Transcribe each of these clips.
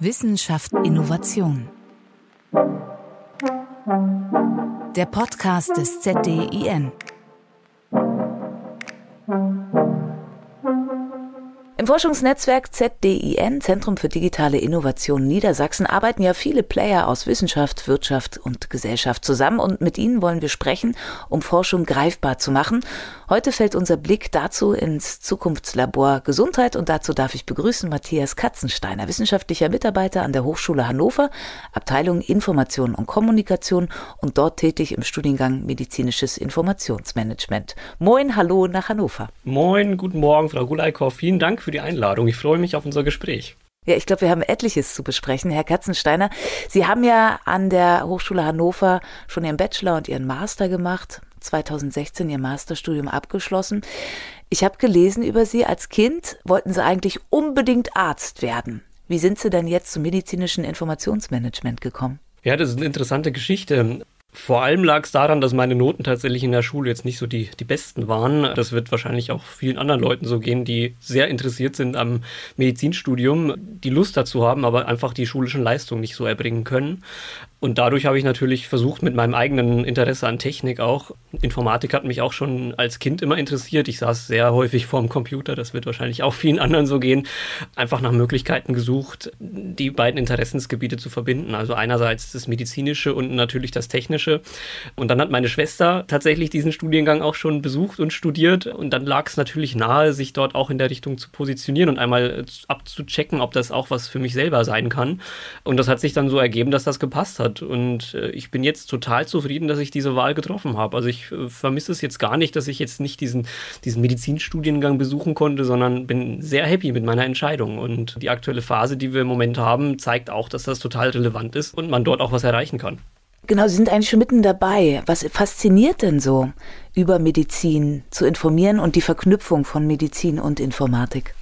Wissenschaft Innovation. Der Podcast des ZDIN. Im Forschungsnetzwerk ZDIN, Zentrum für digitale Innovation Niedersachsen, arbeiten ja viele Player aus Wissenschaft, Wirtschaft und Gesellschaft zusammen und mit ihnen wollen wir sprechen, um Forschung greifbar zu machen. Heute fällt unser Blick dazu ins Zukunftslabor Gesundheit und dazu darf ich begrüßen Matthias Katzensteiner, wissenschaftlicher Mitarbeiter an der Hochschule Hannover, Abteilung Information und Kommunikation und dort tätig im Studiengang Medizinisches Informationsmanagement. Moin, hallo nach Hannover. Moin, guten Morgen, Frau Gulaikow. Vielen Dank für die Einladung. Ich freue mich auf unser Gespräch. Ja, ich glaube, wir haben etliches zu besprechen. Herr Katzensteiner, Sie haben ja an der Hochschule Hannover schon Ihren Bachelor und Ihren Master gemacht, 2016 Ihr Masterstudium abgeschlossen. Ich habe gelesen über Sie, als Kind wollten Sie eigentlich unbedingt Arzt werden. Wie sind Sie denn jetzt zum medizinischen Informationsmanagement gekommen? Ja, das ist eine interessante Geschichte. Vor allem lag es daran, dass meine Noten tatsächlich in der Schule jetzt nicht so die, die besten waren. Das wird wahrscheinlich auch vielen anderen Leuten so gehen, die sehr interessiert sind am Medizinstudium, die Lust dazu haben, aber einfach die schulischen Leistungen nicht so erbringen können. Und dadurch habe ich natürlich versucht, mit meinem eigenen Interesse an Technik auch. Informatik hat mich auch schon als Kind immer interessiert. Ich saß sehr häufig vorm Computer, das wird wahrscheinlich auch vielen anderen so gehen. Einfach nach Möglichkeiten gesucht, die beiden Interessensgebiete zu verbinden. Also einerseits das Medizinische und natürlich das Technische. Und dann hat meine Schwester tatsächlich diesen Studiengang auch schon besucht und studiert. Und dann lag es natürlich nahe, sich dort auch in der Richtung zu positionieren und einmal abzuchecken, ob das auch was für mich selber sein kann. Und das hat sich dann so ergeben, dass das gepasst hat hat. Und äh, ich bin jetzt total zufrieden, dass ich diese Wahl getroffen habe. Also ich äh, vermisse es jetzt gar nicht, dass ich jetzt nicht diesen, diesen Medizinstudiengang besuchen konnte, sondern bin sehr happy mit meiner Entscheidung. Und die aktuelle Phase, die wir im Moment haben, zeigt auch, dass das total relevant ist und man dort auch was erreichen kann. Genau, Sie sind eigentlich schon mitten dabei. Was fasziniert denn so, über Medizin zu informieren und die Verknüpfung von Medizin und Informatik?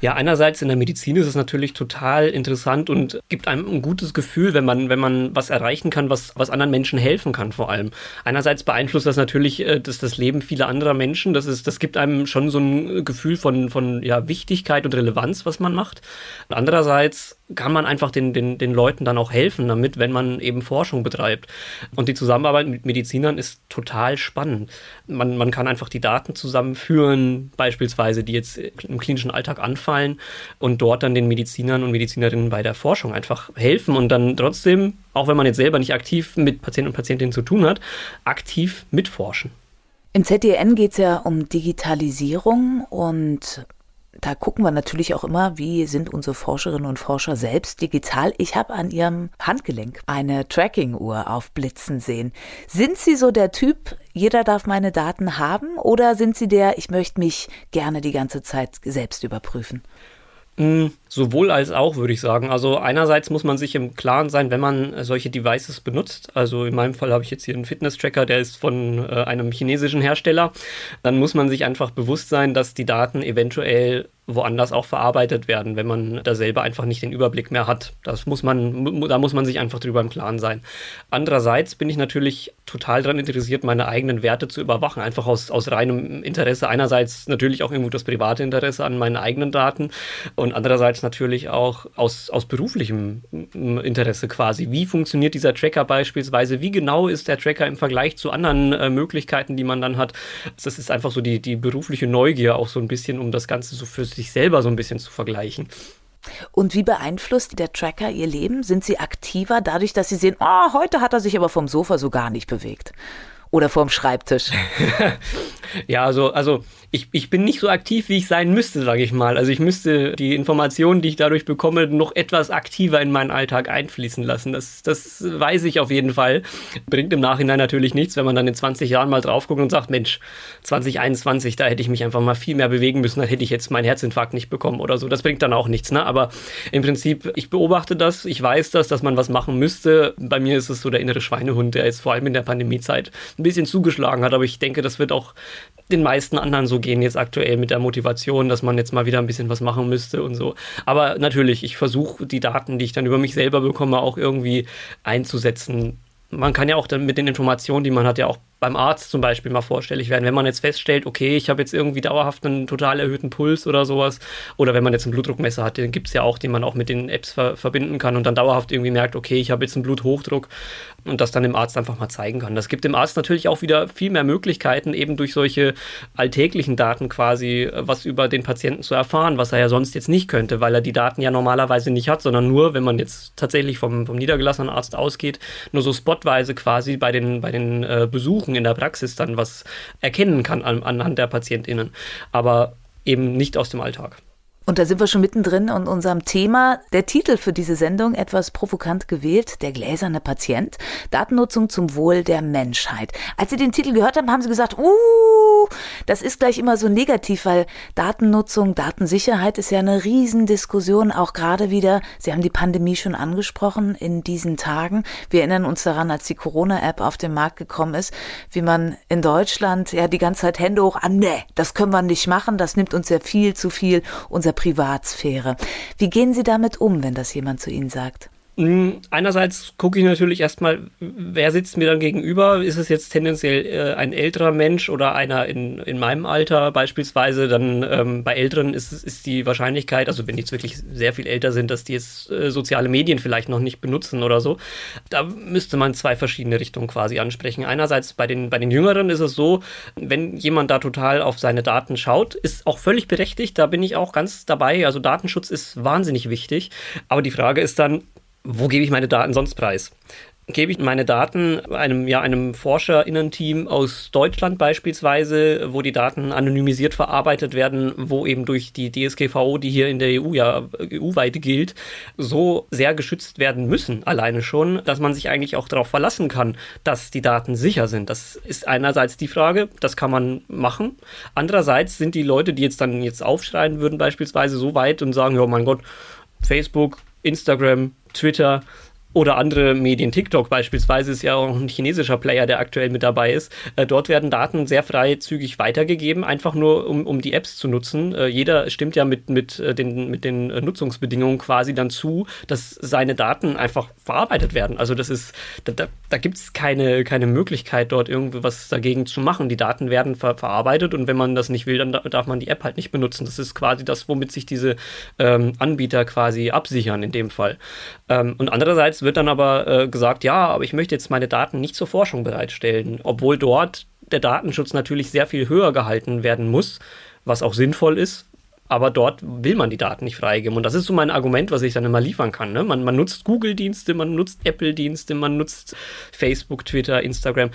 Ja, einerseits in der Medizin ist es natürlich total interessant und gibt einem ein gutes Gefühl, wenn man, wenn man was erreichen kann, was, was anderen Menschen helfen kann, vor allem. Einerseits beeinflusst das natürlich äh, das, das Leben vieler anderer Menschen. Das, ist, das gibt einem schon so ein Gefühl von, von ja, Wichtigkeit und Relevanz, was man macht. Andererseits kann man einfach den, den, den Leuten dann auch helfen damit, wenn man eben Forschung betreibt. Und die Zusammenarbeit mit Medizinern ist total spannend. Man, man kann einfach die Daten zusammenführen, beispielsweise, die jetzt im klinischen Alltag anfallen und dort dann den Medizinern und Medizinerinnen bei der Forschung einfach helfen und dann trotzdem, auch wenn man jetzt selber nicht aktiv mit Patienten und Patientinnen zu tun hat, aktiv mitforschen. Im ZDN geht es ja um Digitalisierung und da gucken wir natürlich auch immer, wie sind unsere Forscherinnen und Forscher selbst digital. Ich habe an ihrem Handgelenk eine Tracking-Uhr aufblitzen sehen. Sind Sie so der Typ, jeder darf meine Daten haben oder sind Sie der, ich möchte mich gerne die ganze Zeit selbst überprüfen? Mm, sowohl als auch, würde ich sagen. Also einerseits muss man sich im Klaren sein, wenn man solche Devices benutzt. Also in meinem Fall habe ich jetzt hier einen Fitness-Tracker, der ist von äh, einem chinesischen Hersteller. Dann muss man sich einfach bewusst sein, dass die Daten eventuell woanders auch verarbeitet werden, wenn man da selber einfach nicht den Überblick mehr hat. Das muss man, da muss man sich einfach drüber im Klaren sein. Andererseits bin ich natürlich total daran interessiert, meine eigenen Werte zu überwachen, einfach aus, aus reinem Interesse. Einerseits natürlich auch irgendwo das private Interesse an meinen eigenen Daten und andererseits natürlich auch aus, aus beruflichem Interesse quasi. Wie funktioniert dieser Tracker beispielsweise? Wie genau ist der Tracker im Vergleich zu anderen äh, Möglichkeiten, die man dann hat? Das ist einfach so die, die berufliche Neugier auch so ein bisschen, um das Ganze so für sich selber so ein bisschen zu vergleichen. Und wie beeinflusst der Tracker Ihr Leben? Sind Sie aktiver dadurch, dass Sie sehen, oh, heute hat er sich aber vom Sofa so gar nicht bewegt? Oder vorm Schreibtisch? ja, also, also ich, ich bin nicht so aktiv, wie ich sein müsste, sage ich mal. Also ich müsste die Informationen, die ich dadurch bekomme, noch etwas aktiver in meinen Alltag einfließen lassen. Das, das weiß ich auf jeden Fall. Bringt im Nachhinein natürlich nichts, wenn man dann in 20 Jahren mal drauf guckt und sagt, Mensch, 2021, da hätte ich mich einfach mal viel mehr bewegen müssen, dann hätte ich jetzt meinen Herzinfarkt nicht bekommen oder so. Das bringt dann auch nichts. Ne? Aber im Prinzip, ich beobachte das, ich weiß das, dass man was machen müsste. Bei mir ist es so der innere Schweinehund, der jetzt vor allem in der Pandemiezeit ein bisschen zugeschlagen hat. Aber ich denke, das wird auch den meisten anderen so gehen jetzt aktuell mit der Motivation, dass man jetzt mal wieder ein bisschen was machen müsste und so. Aber natürlich, ich versuche die Daten, die ich dann über mich selber bekomme, auch irgendwie einzusetzen. Man kann ja auch dann mit den Informationen, die man hat, ja auch beim Arzt zum Beispiel mal vorstellig werden. Wenn man jetzt feststellt, okay, ich habe jetzt irgendwie dauerhaft einen total erhöhten Puls oder sowas, oder wenn man jetzt ein Blutdruckmesser hat, den gibt es ja auch, den man auch mit den Apps ver verbinden kann und dann dauerhaft irgendwie merkt, okay, ich habe jetzt einen Bluthochdruck und das dann dem Arzt einfach mal zeigen kann. Das gibt dem Arzt natürlich auch wieder viel mehr Möglichkeiten, eben durch solche alltäglichen Daten quasi äh, was über den Patienten zu erfahren, was er ja sonst jetzt nicht könnte, weil er die Daten ja normalerweise nicht hat, sondern nur, wenn man jetzt tatsächlich vom, vom niedergelassenen Arzt ausgeht, nur so spotweise quasi bei den, bei den äh, Besuchen in der Praxis dann was erkennen kann an, anhand der PatientInnen. Aber eben nicht aus dem Alltag. Und da sind wir schon mittendrin in unserem Thema. Der Titel für diese Sendung etwas provokant gewählt, der gläserne Patient, Datennutzung zum Wohl der Menschheit. Als Sie den Titel gehört haben, haben Sie gesagt, uh, das ist gleich immer so negativ, weil Datennutzung, Datensicherheit ist ja eine Riesendiskussion, auch gerade wieder, Sie haben die Pandemie schon angesprochen in diesen Tagen. Wir erinnern uns daran, als die Corona-App auf den Markt gekommen ist, wie man in Deutschland ja die ganze Zeit Hände hoch an, ah, nee, das können wir nicht machen, das nimmt uns ja viel zu viel unser Privatsphäre. Wie gehen Sie damit um, wenn das jemand zu Ihnen sagt? Hm, einerseits gucke ich natürlich erstmal, wer sitzt mir dann gegenüber? Ist es jetzt tendenziell äh, ein älterer Mensch oder einer in, in meinem Alter beispielsweise? Dann ähm, bei Älteren ist, ist die Wahrscheinlichkeit, also wenn die jetzt wirklich sehr viel älter sind, dass die jetzt äh, soziale Medien vielleicht noch nicht benutzen oder so. Da müsste man zwei verschiedene Richtungen quasi ansprechen. Einerseits bei den, bei den Jüngeren ist es so, wenn jemand da total auf seine Daten schaut, ist auch völlig berechtigt. Da bin ich auch ganz dabei. Also Datenschutz ist wahnsinnig wichtig. Aber die Frage ist dann, wo gebe ich meine Daten sonst preis? Gebe ich meine Daten einem, ja, einem ForscherInnen-Team aus Deutschland beispielsweise, wo die Daten anonymisiert verarbeitet werden, wo eben durch die DSGVO, die hier in der EU ja EU-weit gilt, so sehr geschützt werden müssen, alleine schon, dass man sich eigentlich auch darauf verlassen kann, dass die Daten sicher sind. Das ist einerseits die Frage, das kann man machen. Andererseits sind die Leute, die jetzt dann jetzt aufschreien würden, beispielsweise so weit und sagen, ja, mein Gott, Facebook, Instagram, Twitter oder andere Medien, TikTok beispielsweise ist ja auch ein chinesischer Player, der aktuell mit dabei ist. Äh, dort werden Daten sehr freizügig weitergegeben, einfach nur um, um die Apps zu nutzen. Äh, jeder stimmt ja mit, mit, äh, den, mit den Nutzungsbedingungen quasi dann zu, dass seine Daten einfach verarbeitet werden. Also das ist, da, da, da gibt es keine, keine Möglichkeit, dort irgendwie was dagegen zu machen. Die Daten werden ver verarbeitet und wenn man das nicht will, dann darf man die App halt nicht benutzen. Das ist quasi das, womit sich diese ähm, Anbieter quasi absichern in dem Fall. Ähm, und andererseits wird dann aber äh, gesagt, ja, aber ich möchte jetzt meine Daten nicht zur Forschung bereitstellen, obwohl dort der Datenschutz natürlich sehr viel höher gehalten werden muss, was auch sinnvoll ist. Aber dort will man die Daten nicht freigeben. Und das ist so mein Argument, was ich dann immer liefern kann. Ne? Man, man nutzt Google-Dienste, man nutzt Apple-Dienste, man nutzt Facebook, Twitter, Instagram,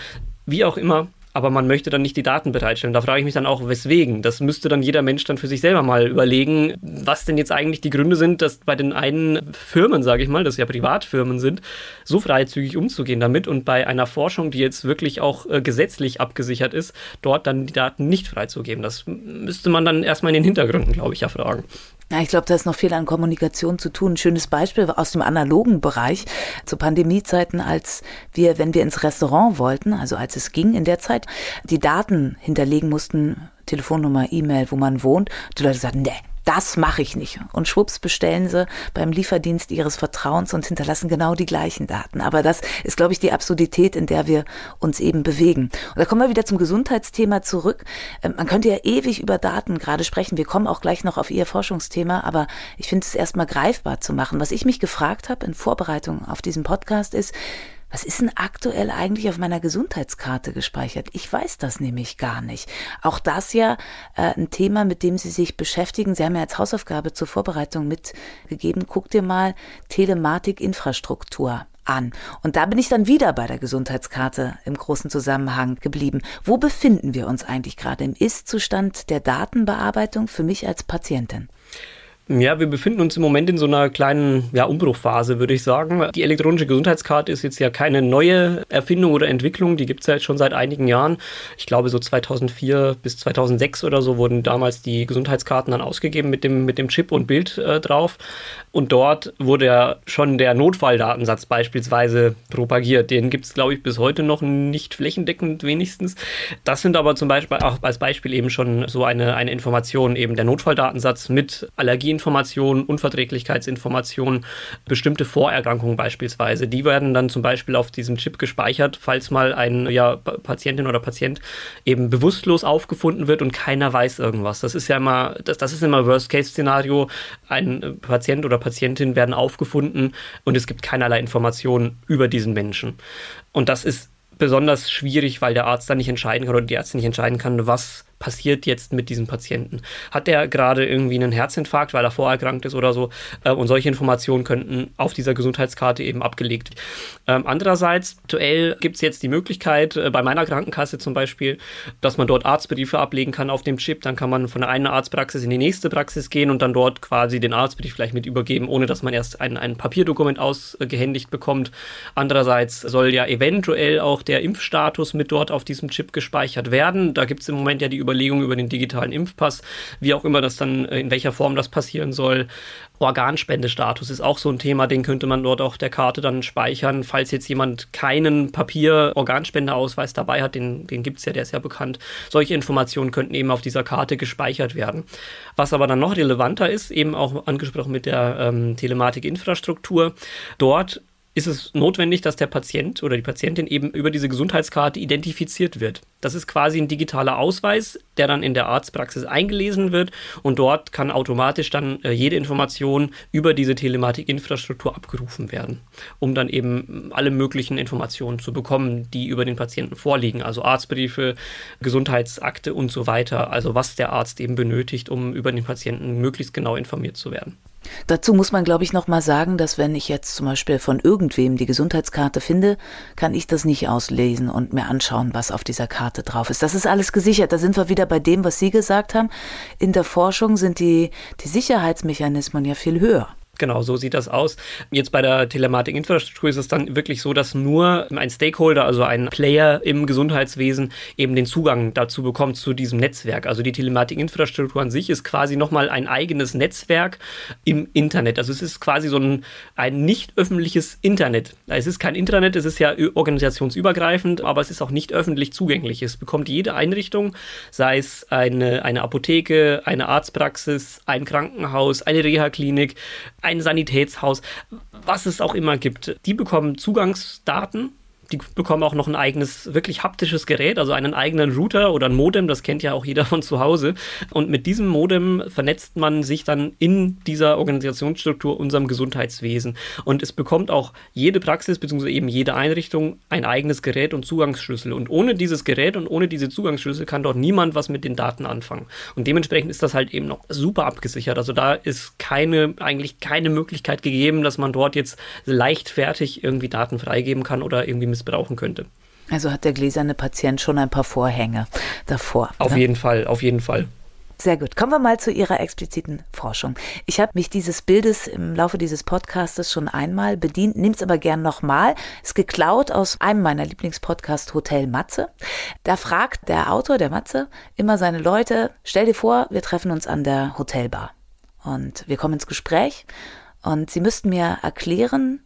wie auch immer aber man möchte dann nicht die Daten bereitstellen. Da frage ich mich dann auch, weswegen. Das müsste dann jeder Mensch dann für sich selber mal überlegen, was denn jetzt eigentlich die Gründe sind, dass bei den einen Firmen, sage ich mal, das ja Privatfirmen sind, so freizügig umzugehen damit und bei einer Forschung, die jetzt wirklich auch äh, gesetzlich abgesichert ist, dort dann die Daten nicht freizugeben. Das müsste man dann erstmal in den Hintergründen, glaube ich, erfragen. Ja, ich glaube, da ist noch viel an Kommunikation zu tun. Ein schönes Beispiel aus dem analogen Bereich zu Pandemiezeiten, als wir, wenn wir ins Restaurant wollten, also als es ging in der Zeit, die Daten hinterlegen mussten, Telefonnummer, E-Mail, wo man wohnt. Die Leute sagten, nee, das mache ich nicht. Und schwupps bestellen sie beim Lieferdienst ihres Vertrauens und hinterlassen genau die gleichen Daten. Aber das ist, glaube ich, die Absurdität, in der wir uns eben bewegen. Und da kommen wir wieder zum Gesundheitsthema zurück. Ähm, man könnte ja ewig über Daten gerade sprechen. Wir kommen auch gleich noch auf Ihr Forschungsthema, aber ich finde es erstmal greifbar zu machen. Was ich mich gefragt habe in Vorbereitung auf diesen Podcast ist, was ist denn aktuell eigentlich auf meiner Gesundheitskarte gespeichert? Ich weiß das nämlich gar nicht. Auch das ja äh, ein Thema, mit dem Sie sich beschäftigen. Sie haben ja als Hausaufgabe zur Vorbereitung mitgegeben. Guck dir mal Telematik-Infrastruktur an. Und da bin ich dann wieder bei der Gesundheitskarte im großen Zusammenhang geblieben. Wo befinden wir uns eigentlich gerade im Ist-Zustand der Datenbearbeitung für mich als Patientin? Ja, wir befinden uns im Moment in so einer kleinen ja, Umbruchphase, würde ich sagen. Die elektronische Gesundheitskarte ist jetzt ja keine neue Erfindung oder Entwicklung, die gibt es ja jetzt schon seit einigen Jahren. Ich glaube, so 2004 bis 2006 oder so wurden damals die Gesundheitskarten dann ausgegeben mit dem, mit dem Chip und Bild äh, drauf. Und dort wurde ja schon der Notfalldatensatz beispielsweise propagiert. Den gibt es, glaube ich, bis heute noch nicht flächendeckend wenigstens. Das sind aber zum Beispiel auch als Beispiel eben schon so eine, eine Information, eben der Notfalldatensatz mit Allergien Allergieinformationen, Unverträglichkeitsinformationen, bestimmte Vorerkrankungen beispielsweise. Die werden dann zum Beispiel auf diesem Chip gespeichert, falls mal ein ja, Patientin oder Patient eben bewusstlos aufgefunden wird und keiner weiß irgendwas. Das ist ja immer, das, das ist immer Worst-Case-Szenario. Ein Patient oder Patientin werden aufgefunden und es gibt keinerlei Informationen über diesen Menschen. Und das ist besonders schwierig, weil der Arzt dann nicht entscheiden kann oder die Ärztin nicht entscheiden kann, was passiert jetzt mit diesem Patienten? Hat der gerade irgendwie einen Herzinfarkt, weil er vorerkrankt ist oder so? Äh, und solche Informationen könnten auf dieser Gesundheitskarte eben abgelegt werden. Ähm, andererseits, aktuell gibt es jetzt die Möglichkeit, äh, bei meiner Krankenkasse zum Beispiel, dass man dort Arztbriefe ablegen kann auf dem Chip. Dann kann man von der einen Arztpraxis in die nächste Praxis gehen und dann dort quasi den Arztbrief vielleicht mit übergeben, ohne dass man erst ein, ein Papierdokument ausgehändigt bekommt. Andererseits soll ja eventuell auch der Impfstatus mit dort auf diesem Chip gespeichert werden. Da gibt es im Moment ja die Überlegungen über den digitalen Impfpass, wie auch immer das dann, äh, in welcher Form das passieren soll. Organspendestatus ist auch so ein Thema, den könnte man dort auf der Karte dann speichern. Falls jetzt jemand keinen Papier-Organspendeausweis dabei hat, den, den gibt es ja, der ist ja bekannt. Solche Informationen könnten eben auf dieser Karte gespeichert werden. Was aber dann noch relevanter ist, eben auch angesprochen mit der ähm, Telematik-Infrastruktur, dort ist es notwendig, dass der Patient oder die Patientin eben über diese Gesundheitskarte identifiziert wird. Das ist quasi ein digitaler Ausweis, der dann in der Arztpraxis eingelesen wird und dort kann automatisch dann äh, jede Information über diese Telematikinfrastruktur abgerufen werden, um dann eben alle möglichen Informationen zu bekommen, die über den Patienten vorliegen, also Arztbriefe, Gesundheitsakte und so weiter, also was der Arzt eben benötigt, um über den Patienten möglichst genau informiert zu werden. Dazu muss man, glaube ich, noch mal sagen, dass wenn ich jetzt zum Beispiel von irgendwem die Gesundheitskarte finde, kann ich das nicht auslesen und mir anschauen, was auf dieser Karte drauf ist. Das ist alles gesichert. Da sind wir wieder bei dem, was Sie gesagt haben. In der Forschung sind die, die Sicherheitsmechanismen ja viel höher. Genau, so sieht das aus. Jetzt bei der Telematikinfrastruktur ist es dann wirklich so, dass nur ein Stakeholder, also ein Player im Gesundheitswesen, eben den Zugang dazu bekommt zu diesem Netzwerk. Also die Telematikinfrastruktur an sich ist quasi nochmal ein eigenes Netzwerk im Internet. Also es ist quasi so ein, ein nicht öffentliches Internet. Es ist kein Intranet, es ist ja organisationsübergreifend, aber es ist auch nicht öffentlich zugänglich. Es bekommt jede Einrichtung, sei es eine, eine Apotheke, eine Arztpraxis, ein Krankenhaus, eine Reha-Klinik, ein Sanitätshaus, was es auch immer gibt. Die bekommen Zugangsdaten die bekommen auch noch ein eigenes, wirklich haptisches Gerät, also einen eigenen Router oder ein Modem, das kennt ja auch jeder von zu Hause. Und mit diesem Modem vernetzt man sich dann in dieser Organisationsstruktur unserem Gesundheitswesen. Und es bekommt auch jede Praxis bzw. eben jede Einrichtung ein eigenes Gerät und Zugangsschlüssel. Und ohne dieses Gerät und ohne diese Zugangsschlüssel kann dort niemand was mit den Daten anfangen. Und dementsprechend ist das halt eben noch super abgesichert. Also da ist keine, eigentlich keine Möglichkeit gegeben, dass man dort jetzt leichtfertig irgendwie Daten freigeben kann oder irgendwie missbrauchen könnte. Also hat der gläserne Patient schon ein paar Vorhänge davor. Auf ne? jeden Fall, auf jeden Fall. Sehr gut. Kommen wir mal zu Ihrer expliziten Forschung. Ich habe mich dieses Bildes im Laufe dieses Podcastes schon einmal bedient, nehme es aber gern nochmal. Ist geklaut aus einem meiner Lieblingspodcasts Hotel Matze. Da fragt der Autor, der Matze, immer seine Leute, stell dir vor, wir treffen uns an der Hotelbar. Und wir kommen ins Gespräch und Sie müssten mir erklären,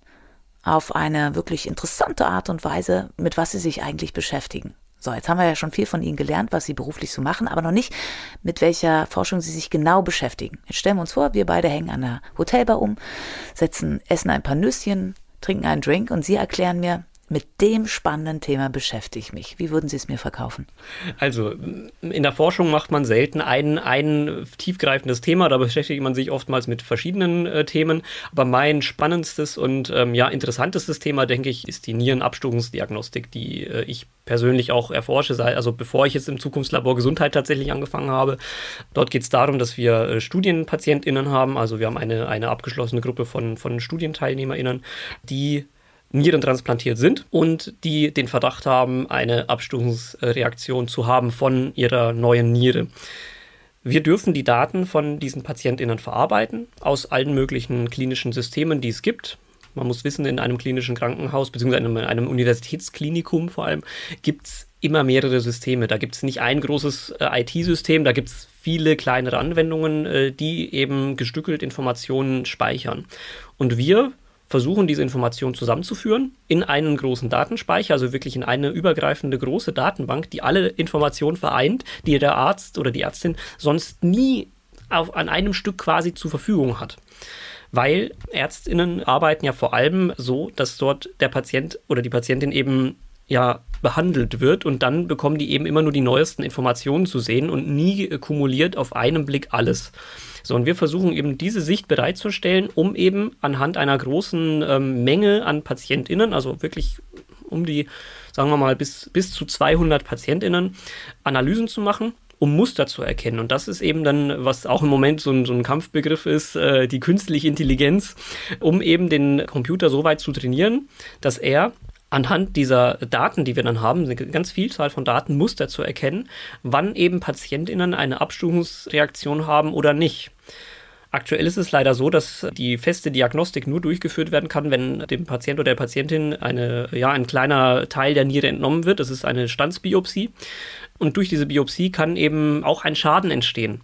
auf eine wirklich interessante Art und Weise, mit was sie sich eigentlich beschäftigen. So, jetzt haben wir ja schon viel von Ihnen gelernt, was Sie beruflich so machen, aber noch nicht, mit welcher Forschung Sie sich genau beschäftigen. Jetzt stellen wir uns vor, wir beide hängen an der Hotelbar um, setzen, essen ein paar Nüsschen, trinken einen Drink und Sie erklären mir, mit dem spannenden Thema beschäftige ich mich. Wie würden Sie es mir verkaufen? Also in der Forschung macht man selten ein, ein tiefgreifendes Thema. Da beschäftigt man sich oftmals mit verschiedenen äh, Themen. Aber mein spannendstes und ähm, ja, interessantestes Thema, denke ich, ist die Nierenabstufungsdiagnostik, die äh, ich persönlich auch erforsche, also bevor ich jetzt im Zukunftslabor Gesundheit tatsächlich angefangen habe. Dort geht es darum, dass wir äh, StudienpatientInnen haben. Also wir haben eine, eine abgeschlossene Gruppe von, von StudienteilnehmerInnen, die Nieren transplantiert sind und die den Verdacht haben, eine Abstufungsreaktion zu haben von ihrer neuen Niere. Wir dürfen die Daten von diesen PatientInnen verarbeiten aus allen möglichen klinischen Systemen, die es gibt. Man muss wissen, in einem klinischen Krankenhaus, beziehungsweise in einem Universitätsklinikum vor allem, gibt es immer mehrere Systeme. Da gibt es nicht ein großes äh, IT-System, da gibt es viele kleinere Anwendungen, äh, die eben gestückelt Informationen speichern. Und wir versuchen, diese Informationen zusammenzuführen in einen großen Datenspeicher, also wirklich in eine übergreifende große Datenbank, die alle Informationen vereint, die der Arzt oder die Ärztin sonst nie auf, an einem Stück quasi zur Verfügung hat. Weil Ärztinnen arbeiten ja vor allem so, dass dort der Patient oder die Patientin eben ja behandelt wird und dann bekommen die eben immer nur die neuesten Informationen zu sehen und nie kumuliert auf einen Blick alles. So, und wir versuchen eben diese Sicht bereitzustellen, um eben anhand einer großen ähm, Menge an PatientInnen, also wirklich um die, sagen wir mal, bis, bis zu 200 PatientInnen, Analysen zu machen um Muster zu erkennen. Und das ist eben dann, was auch im Moment so ein, so ein Kampfbegriff ist, äh, die künstliche Intelligenz, um eben den Computer so weit zu trainieren, dass er anhand dieser Daten, die wir dann haben, eine ganz Vielzahl von Daten, Muster zu erkennen, wann eben PatientInnen eine Abstufungsreaktion haben oder nicht. Aktuell ist es leider so, dass die feste Diagnostik nur durchgeführt werden kann, wenn dem Patient oder der Patientin eine, ja, ein kleiner Teil der Niere entnommen wird. Das ist eine Standsbiopsie. Und durch diese Biopsie kann eben auch ein Schaden entstehen.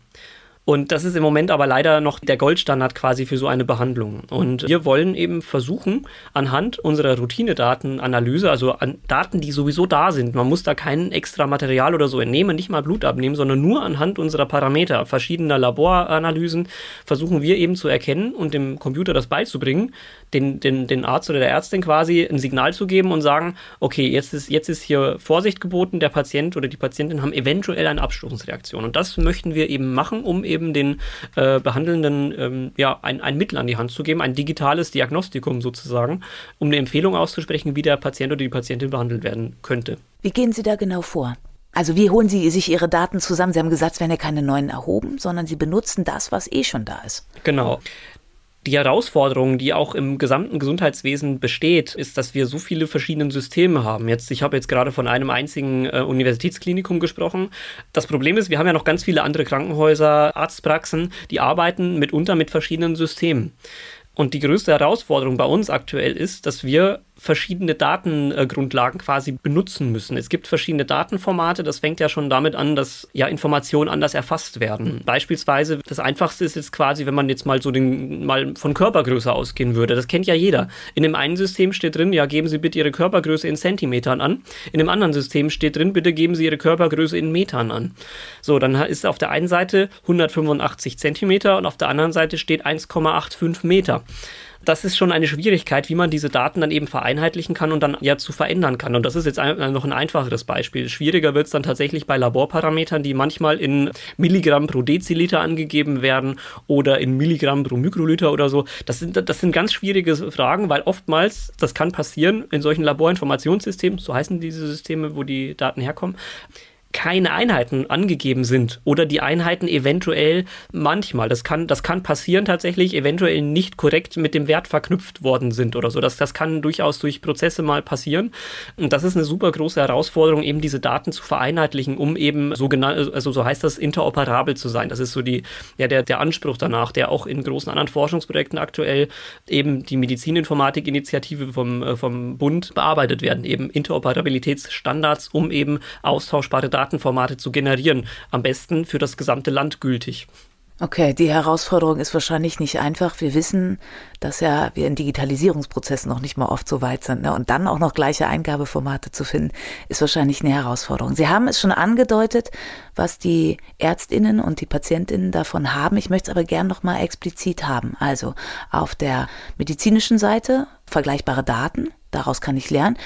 Und das ist im Moment aber leider noch der Goldstandard quasi für so eine Behandlung. Und wir wollen eben versuchen, anhand unserer Routinedatenanalyse, also an Daten, die sowieso da sind, man muss da kein extra Material oder so entnehmen, nicht mal Blut abnehmen, sondern nur anhand unserer Parameter, verschiedener Laboranalysen, versuchen wir eben zu erkennen und dem Computer das beizubringen, den, den, den Arzt oder der Ärztin quasi ein Signal zu geben und sagen, okay, jetzt ist, jetzt ist hier Vorsicht geboten, der Patient oder die Patientin haben eventuell eine Abstoßungsreaktion. Und das möchten wir eben machen, um eben den äh, Behandelnden ähm, ja, ein, ein Mittel an die Hand zu geben, ein digitales Diagnostikum sozusagen, um eine Empfehlung auszusprechen, wie der Patient oder die Patientin behandelt werden könnte. Wie gehen Sie da genau vor? Also wie holen Sie sich Ihre Daten zusammen? Sie haben gesagt, es werden ja keine neuen erhoben, sondern Sie benutzen das, was eh schon da ist. Genau die Herausforderung, die auch im gesamten Gesundheitswesen besteht, ist, dass wir so viele verschiedene Systeme haben. Jetzt, ich habe jetzt gerade von einem einzigen äh, Universitätsklinikum gesprochen. Das Problem ist, wir haben ja noch ganz viele andere Krankenhäuser, Arztpraxen, die arbeiten mitunter mit verschiedenen Systemen. Und die größte Herausforderung bei uns aktuell ist, dass wir verschiedene Datengrundlagen quasi benutzen müssen. Es gibt verschiedene Datenformate. Das fängt ja schon damit an, dass ja Informationen anders erfasst werden. Beispielsweise das einfachste ist jetzt quasi, wenn man jetzt mal so den mal von Körpergröße ausgehen würde. Das kennt ja jeder. In dem einen System steht drin, ja geben Sie bitte Ihre Körpergröße in Zentimetern an. In dem anderen System steht drin, bitte geben Sie Ihre Körpergröße in Metern an. So, dann ist auf der einen Seite 185 Zentimeter und auf der anderen Seite steht 1,85 Meter das ist schon eine Schwierigkeit, wie man diese Daten dann eben vereinheitlichen kann und dann ja zu verändern kann. Und das ist jetzt ein, noch ein einfacheres Beispiel. Schwieriger wird es dann tatsächlich bei Laborparametern, die manchmal in Milligramm pro Deziliter angegeben werden oder in Milligramm pro Mikroliter oder so. Das sind, das sind ganz schwierige Fragen, weil oftmals, das kann passieren in solchen Laborinformationssystemen, so heißen diese Systeme, wo die Daten herkommen, keine Einheiten angegeben sind oder die Einheiten eventuell manchmal, das kann, das kann passieren tatsächlich, eventuell nicht korrekt mit dem Wert verknüpft worden sind oder so. Das, das kann durchaus durch Prozesse mal passieren. Und das ist eine super große Herausforderung, eben diese Daten zu vereinheitlichen, um eben so also so heißt das, interoperabel zu sein. Das ist so die, ja, der, der Anspruch danach, der auch in großen anderen Forschungsprojekten aktuell eben die Medizininformatik-Initiative vom, äh, vom Bund bearbeitet werden, eben Interoperabilitätsstandards, um eben austauschbare Daten Datenformate zu generieren. Am besten für das gesamte Land gültig. Okay, die Herausforderung ist wahrscheinlich nicht einfach. Wir wissen, dass ja wir in Digitalisierungsprozessen noch nicht mal oft so weit sind. Ne? Und dann auch noch gleiche Eingabeformate zu finden, ist wahrscheinlich eine Herausforderung. Sie haben es schon angedeutet, was die Ärztinnen und die Patientinnen davon haben. Ich möchte es aber gern noch mal explizit haben. Also auf der medizinischen Seite vergleichbare Daten, daraus kann ich lernen.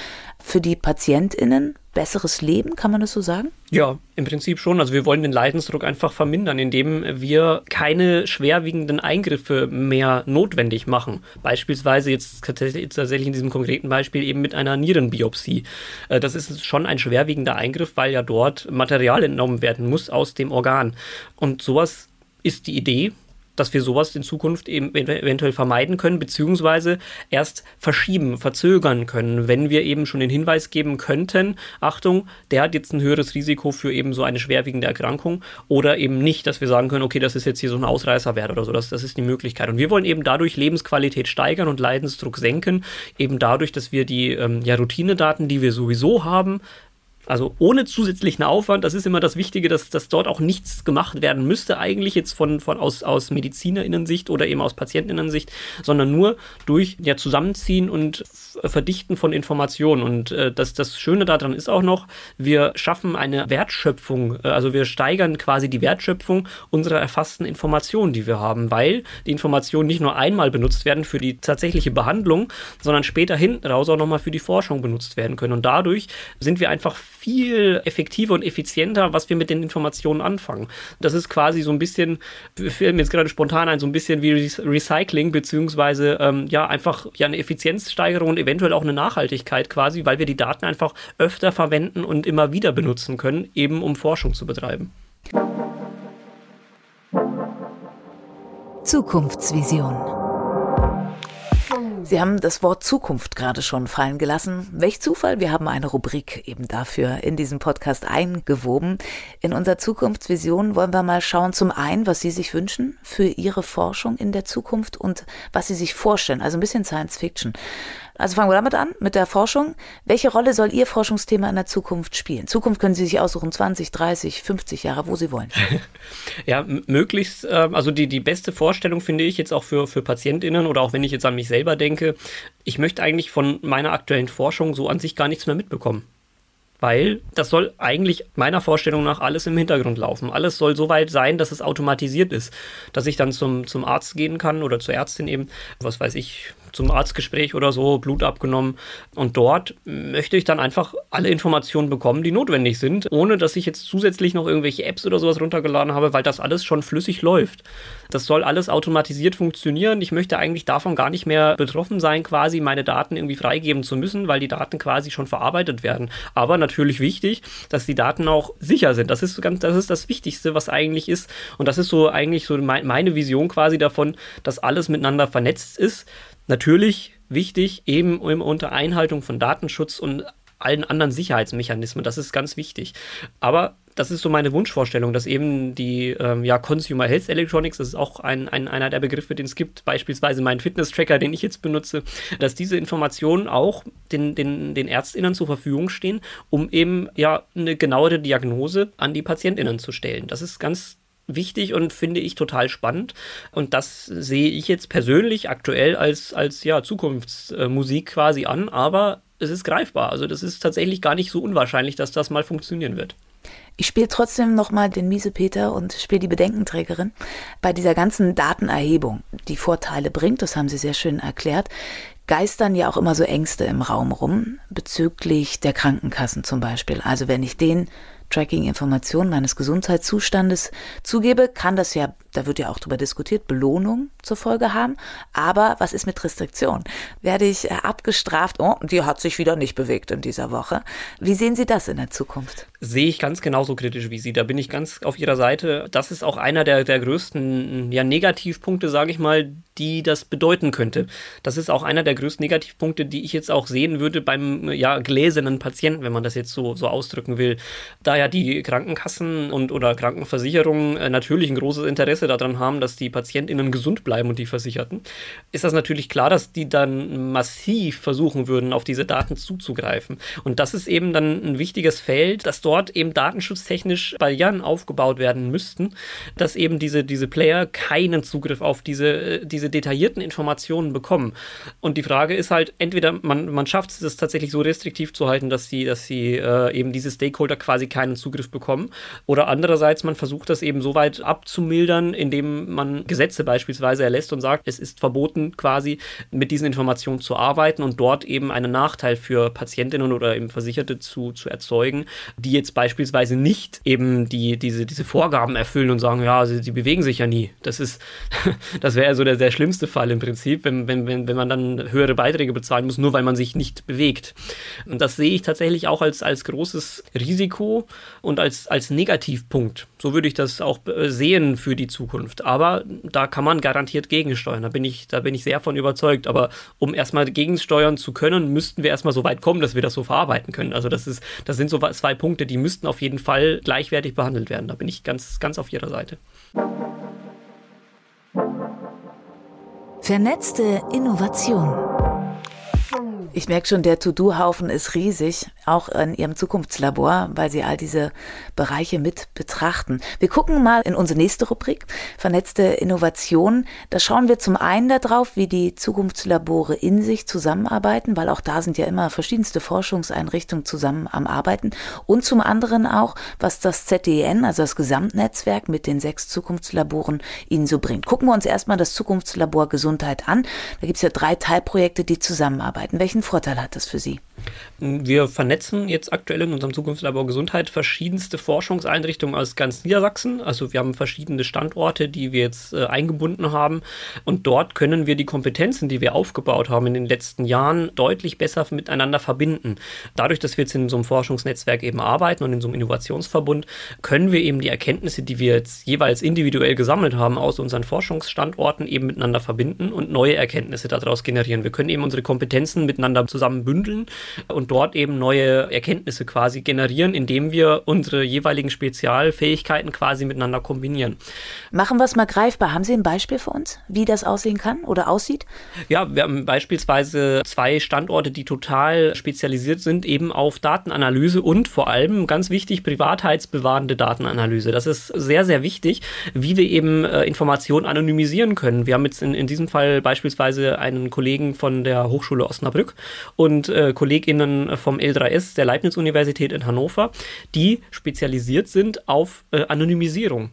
Für die Patientinnen besseres Leben, kann man das so sagen? Ja, im Prinzip schon. Also wir wollen den Leidensdruck einfach vermindern, indem wir keine schwerwiegenden Eingriffe mehr notwendig machen. Beispielsweise jetzt tatsächlich in diesem konkreten Beispiel eben mit einer Nierenbiopsie. Äh, das ist schon ein schwerwiegender Eingriff, weil ja dort Material entnommen werden muss aus dem Organ. Und sowas ist die Idee, dass wir sowas in Zukunft eben eventuell vermeiden können, beziehungsweise erst verschieben, verzögern können, wenn wir eben schon den Hinweis geben könnten, Achtung, der hat jetzt ein höheres Risiko für eben so eine schwerwiegende Erkrankung oder eben nicht, dass wir sagen können, okay, das ist jetzt hier so ein Ausreißerwert oder so, das, das ist die Möglichkeit. Und wir wollen eben dadurch Lebensqualität steigern und Leidensdruck senken, eben dadurch, dass wir die ähm, ja, Routinedaten, die wir sowieso haben, Also ohne zusätzlichen Aufwand, das ist immer das Wichtige, dass, dass dort auch nichts gemacht werden müsste, eigentlich jetzt von, von aus, aus MedizinerInnen-Sicht oder eben aus PatientInnen-Sicht, sondern nur durch ja, Zusammenziehen und Verdichten von Informationen. Und äh, das, das Schöne daran ist auch noch, wir schaffen eine Wertschöpfung, äh, also wir steigern quasi die Wertschöpfung unserer erfassten Informationen, die wir haben, weil die Informationen nicht nur einmal benutzt werden für die tatsächliche Behandlung, sondern später hinten raus auch nochmal für die Forschung benutzt werden können. Und dadurch sind wir einfach viel effektiver und effizienter, was wir mit den Informationen anfangen. Das ist quasi so ein bisschen, fällt mir jetzt gerade spontan ein, so ein bisschen wie Recycling, beziehungsweise ähm, ja, einfach ja eine Effizienzsteigerung und eventuell auch eine Nachhaltigkeit quasi, weil wir die Daten einfach öfter verwenden und immer wieder benutzen können, eben um Forschung zu betreiben. Zukunftsvision. Sie haben das Wort Zukunft gerade schon fallen gelassen. Welch Zufall, wir haben eine Rubrik eben dafür in diesem Podcast eingewoben. In unserer Zukunftsvision wollen wir mal schauen, zum einen, was Sie sich wünschen für Ihre Forschung in der Zukunft und was Sie sich vorstellen, also ein bisschen Science Fiction. Also fangen wir damit an, mit der Forschung. Welche Rolle soll Ihr Forschungsthema in der Zukunft spielen? Zukunft können Sie sich aussuchen, 20, 30, 50 Jahre, wo Sie wollen. ja, möglichst, ähm, also die, die beste Vorstellung finde ich jetzt auch für, für PatientInnen oder auch wenn ich jetzt an mich selber denke, ich möchte eigentlich von meiner aktuellen Forschung so an sich gar nichts mehr mitbekommen weil das soll eigentlich meiner Vorstellung nach alles im Hintergrund laufen. Alles soll so weit sein, dass es automatisiert ist, dass ich dann zum, zum Arzt gehen kann oder zur Ärztin eben, was weiß ich, zum Arztgespräch oder so, Blut abgenommen. Und dort möchte ich dann einfach alle Informationen bekommen, die notwendig sind, ohne dass ich jetzt zusätzlich noch irgendwelche Apps oder sowas runtergeladen habe, weil das alles schon flüssig läuft. Das soll alles automatisiert funktionieren. Ich möchte eigentlich davon gar nicht mehr betroffen sein, quasi meine Daten irgendwie freigeben zu müssen, weil die Daten quasi schon verarbeitet werden. Aber natürlich wichtig, dass die Daten auch sicher sind. Das ist ganz, das ist das Wichtigste, was eigentlich ist. Und das ist so eigentlich so meine Vision quasi davon, dass alles miteinander vernetzt ist Natürlich wichtig, eben unter Einhaltung von Datenschutz und allen anderen Sicherheitsmechanismen. Das ist ganz wichtig. Aber das ist so meine Wunschvorstellung, dass eben die ähm, ja, Consumer Health Electronics, das ist auch ein, ein, einer der Begriffe, den es gibt, beispielsweise mein Fitness-Tracker, den ich jetzt benutze, dass diese Informationen auch den, den, den ÄrztInnen zur Verfügung stehen, um eben ja eine genauere Diagnose an die PatientInnen zu stellen. Das ist ganz wichtig und finde ich total spannend. Und das sehe ich jetzt persönlich aktuell als, als ja, Zukunftsmusik quasi an, aber es ist greifbar. Also das ist tatsächlich gar nicht so unwahrscheinlich, dass das mal funktionieren wird. Ich spiele trotzdem nochmal den Miesepeter und spiele die Bedenkenträgerin. Bei dieser ganzen Datenerhebung, die Vorteile bringt, das haben Sie sehr schön erklärt, geistern ja auch immer so Ängste im Raum rum, bezüglich der Krankenkassen zum Beispiel. Also wenn ich den Tracking-Informationen meines Gesundheitszustandes. Zugebe, kann das ja, da wird ja auch drüber diskutiert, Belohnung zur Folge haben. Aber was ist mit Restriktion? Werde ich äh, abgestraft? Oh, die hat sich wieder nicht bewegt in dieser Woche. Wie sehen Sie das in der Zukunft? Sehe ich ganz genauso kritisch wie Sie. Da bin ich ganz auf Ihrer Seite. Das ist auch einer der, der größten ja, Negativpunkte, sage ich mal, die das bedeuten könnte. Das ist auch einer der größten Negativpunkte, die ich jetzt auch sehen würde beim ja, gläsernen Patienten, wenn man das jetzt so, so ausdrücken will. Da ja die Krankenkassen und oder Krankenversicherungen äh, natürlich ein großes Interesse daran haben, dass die PatientInnen gesund bleiben und die Versicherten, ist das natürlich klar, dass die dann massiv versuchen würden, auf diese Daten zuzugreifen. Und das ist eben dann ein wichtiges Feld, dass dort eben datenschutztechnisch Barrieren aufgebaut werden müssten, dass eben diese, diese Player keinen Zugriff auf diese, äh, diese detaillierten Informationen bekommen. Und die Frage ist halt, entweder man, man schafft es, das tatsächlich so restriktiv zu halten, dass sie, dass sie äh, eben diese Stakeholder quasi keinen Zugriff bekommen. Oder andererseits, man versucht das eben so weit abzumildern, indem man Gesetze beispielsweise erlässt und sagt, es ist verboten, quasi mit diesen Informationen zu arbeiten und dort eben einen Nachteil für Patientinnen oder eben Versicherte zu, zu erzeugen, die jetzt beispielsweise nicht eben die, diese, diese Vorgaben erfüllen und sagen, ja, sie, sie bewegen sich ja nie. Das ist, das wäre so der, der schlimmste Fall im Prinzip, wenn, wenn, wenn, wenn man dann höhere Beiträge bezahlen muss, nur weil man sich nicht bewegt. Und das sehe ich tatsächlich auch als, als großes Risiko, und als, als Negativpunkt. So würde ich das auch äh, sehen für die Zukunft. Aber da kann man garantiert gegensteuern. Da bin ich, da bin ich sehr von überzeugt. Aber um erstmal gegensteuern zu können, müssten wir erstmal so weit kommen, dass wir das so verarbeiten können. Also das ist, das sind so zwei Punkte, die müssten auf jeden Fall gleichwertig behandelt werden. Da bin ich ganz, ganz auf Ihrer Seite. Vernetzte Innovation. Ich merke schon, der To-Do-Haufen ist riesig. auch in Ihrem Zukunftslabor, weil Sie all diese Bereiche mit betrachten. Wir gucken mal in unsere nächste Rubrik, vernetzte Innovation. Da schauen wir zum einen darauf, wie die Zukunftslabore in sich zusammenarbeiten, weil auch da sind ja immer verschiedenste Forschungseinrichtungen zusammen am Arbeiten. Und zum anderen auch, was das ZDN, also das Gesamtnetzwerk mit den sechs Zukunftslaboren, Ihnen so bringt. Gucken wir uns erstmal das Zukunftslabor Gesundheit an. Da gibt es ja drei Teilprojekte, die zusammenarbeiten. Welchen Vorteil hat das für Sie? Wir vernetzen jetzt aktuell in unserem Zukunftslabor Gesundheit verschiedenste Forschungseinrichtungen aus ganz Niedersachsen. Also wir haben verschiedene Standorte, die wir jetzt äh, eingebunden haben. Und dort können wir die Kompetenzen, die wir aufgebaut haben in den letzten Jahren, deutlich besser miteinander verbinden. Dadurch, dass wir jetzt in so einem Forschungsnetzwerk eben arbeiten und in so einem Innovationsverbund, können wir eben die Erkenntnisse, die wir jetzt jeweils individuell gesammelt haben aus unseren Forschungsstandorten, eben miteinander verbinden und neue Erkenntnisse daraus generieren. Wir können eben unsere Kompetenzen miteinander zusammen bündeln und dort eben neue Erkenntnisse quasi generieren, indem wir unsere jeweiligen Spezialfähigkeiten quasi miteinander kombinieren. Machen wir es mal greifbar. Haben Sie ein Beispiel für uns, wie das aussehen kann oder aussieht? Ja, wir haben beispielsweise zwei Standorte, die total spezialisiert sind, eben auf Datenanalyse und vor allem ganz wichtig, privatheitsbewahrende Datenanalyse. Das ist sehr, sehr wichtig, wie wir eben äh, Informationen anonymisieren können. Wir haben jetzt in, in diesem Fall beispielsweise einen Kollegen von der Hochschule Osnabrück und äh, KollegInnen vom L3S der Leibniz-Universität in Hannover, die spezialisiert sind auf äh, Anonymisierung.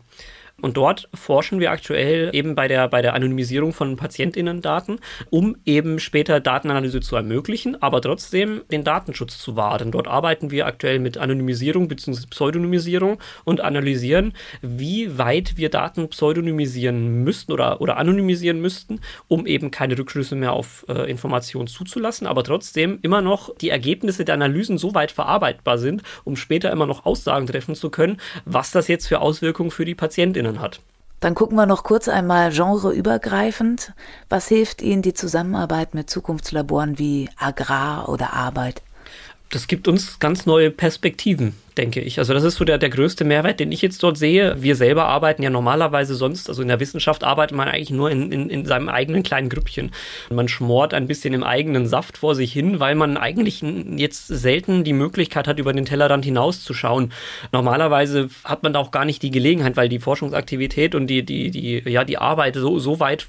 Und dort forschen wir aktuell eben bei der, bei der Anonymisierung von PatientInnen-Daten, um eben später Datenanalyse zu ermöglichen, aber trotzdem den Datenschutz zu wahren. Dort arbeiten wir aktuell mit Anonymisierung bzw. Pseudonymisierung und analysieren, wie weit wir Daten pseudonymisieren müssten oder, oder anonymisieren müssten, um eben keine Rückschlüsse mehr auf äh, Informationen zuzulassen, aber trotzdem immer noch die Ergebnisse der Analysen so weit verarbeitbar sind, um später immer noch Aussagen treffen zu können, was das jetzt für Auswirkungen für die PatientInnen Kolleginnen hat. Dann gucken wir noch kurz einmal genreübergreifend. Was hilft Ihnen die Zusammenarbeit mit Zukunftslaboren wie Agrar oder Arbeit? Das gibt uns ganz neue Perspektiven denke ich. Also das ist so der, der größte Mehrwert, den ich jetzt dort sehe. Wir selber arbeiten ja normalerweise sonst, also in der Wissenschaft arbeitet man eigentlich nur in, in, in seinem eigenen kleinen Grüppchen. Man schmort ein bisschen im eigenen Saft vor sich hin, weil man eigentlich jetzt selten die Möglichkeit hat, über den Tellerrand hinauszuschauen. Normalerweise hat man da auch gar nicht die Gelegenheit, weil die Forschungsaktivität und die, die, die, ja, die Arbeit so, so weit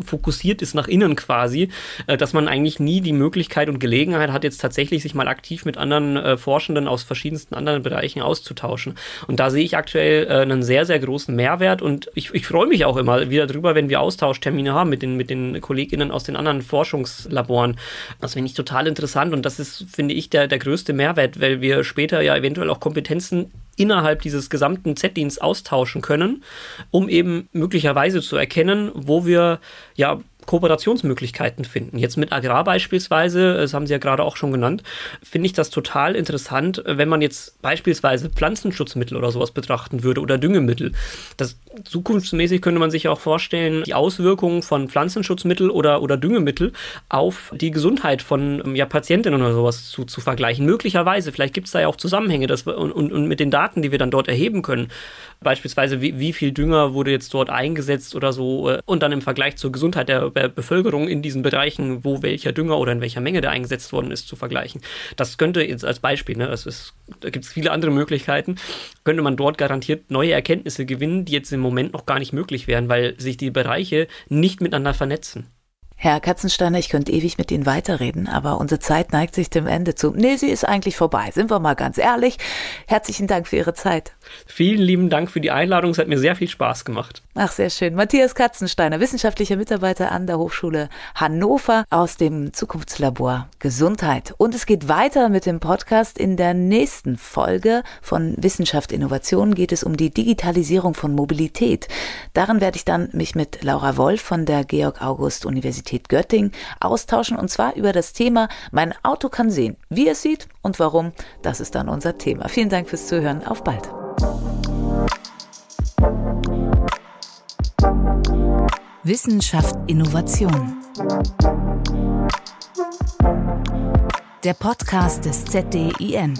fokussiert ist nach innen quasi, äh, dass man eigentlich nie die Möglichkeit und Gelegenheit hat, jetzt tatsächlich sich mal aktiv mit anderen äh, Forschenden aus verschiedensten anderen Bereichen auszutauschen. Und da sehe ich aktuell äh, einen sehr, sehr großen Mehrwert und ich, ich freue mich auch immer wieder drüber, wenn wir Austauschtermine haben mit den, mit den KollegInnen aus den anderen Forschungslaboren. Das finde ich total interessant und das ist, finde ich, der, der größte Mehrwert, weil wir später ja eventuell auch Kompetenzen innerhalb dieses gesamten Z-Dienst austauschen können, um eben möglicherweise zu erkennen, wo wir ja Kooperationsmöglichkeiten finden. Jetzt mit Agrar beispielsweise, das haben Sie ja gerade auch schon genannt, finde ich das total interessant, wenn man jetzt beispielsweise Pflanzenschutzmittel oder sowas betrachten würde oder Düngemittel. Das zukunftsmäßig könnte man sich auch vorstellen, die Auswirkungen von Pflanzenschutzmittel oder, oder Düngemittel auf die Gesundheit von ja, Patientinnen oder sowas zu, zu vergleichen. Möglicherweise, vielleicht gibt es da ja auch Zusammenhänge dass wir, und, und, und mit den Daten, die wir dann dort erheben können, beispielsweise wie, wie viel Dünger wurde jetzt dort eingesetzt oder so äh, und dann im Vergleich zur Gesundheit der, Bevölkerung in diesen Bereichen, wo welcher Dünger oder in welcher Menge der eingesetzt worden ist, zu vergleichen. Das könnte jetzt als Beispiel, ne, das ist, da gibt es viele andere Möglichkeiten, könnte man dort garantiert neue Erkenntnisse gewinnen, die jetzt im Moment noch gar nicht möglich wären, weil sich die Bereiche nicht miteinander vernetzen. Herr Katzensteiner, ich könnte ewig mit Ihnen weiterreden, aber unsere Zeit neigt sich dem Ende zu. Nee, sie ist eigentlich vorbei, sind wir mal ganz ehrlich. Herzlichen Dank für Ihre Zeit. Vielen lieben Dank für die Einladung, es hat mir sehr viel Spaß gemacht. Ach, sehr schön. Matthias Katzensteiner, wissenschaftlicher Mitarbeiter an der Hochschule Hannover aus dem Zukunftslabor Gesundheit. Und es geht weiter mit dem Podcast. In der nächsten Folge von Wissenschaft Innovation geht es um die Digitalisierung von Mobilität. Darin werde ich dann mich mit Laura Wolf von der Georg August Universität Universität Göttingen austauschen und zwar über das Thema Mein Auto kann sehen. Wie es sieht und warum, das ist dann unser Thema. Vielen Dank fürs Zuhören. Auf bald. Wissenschaft Innovation. Der Podcast des ZDIN.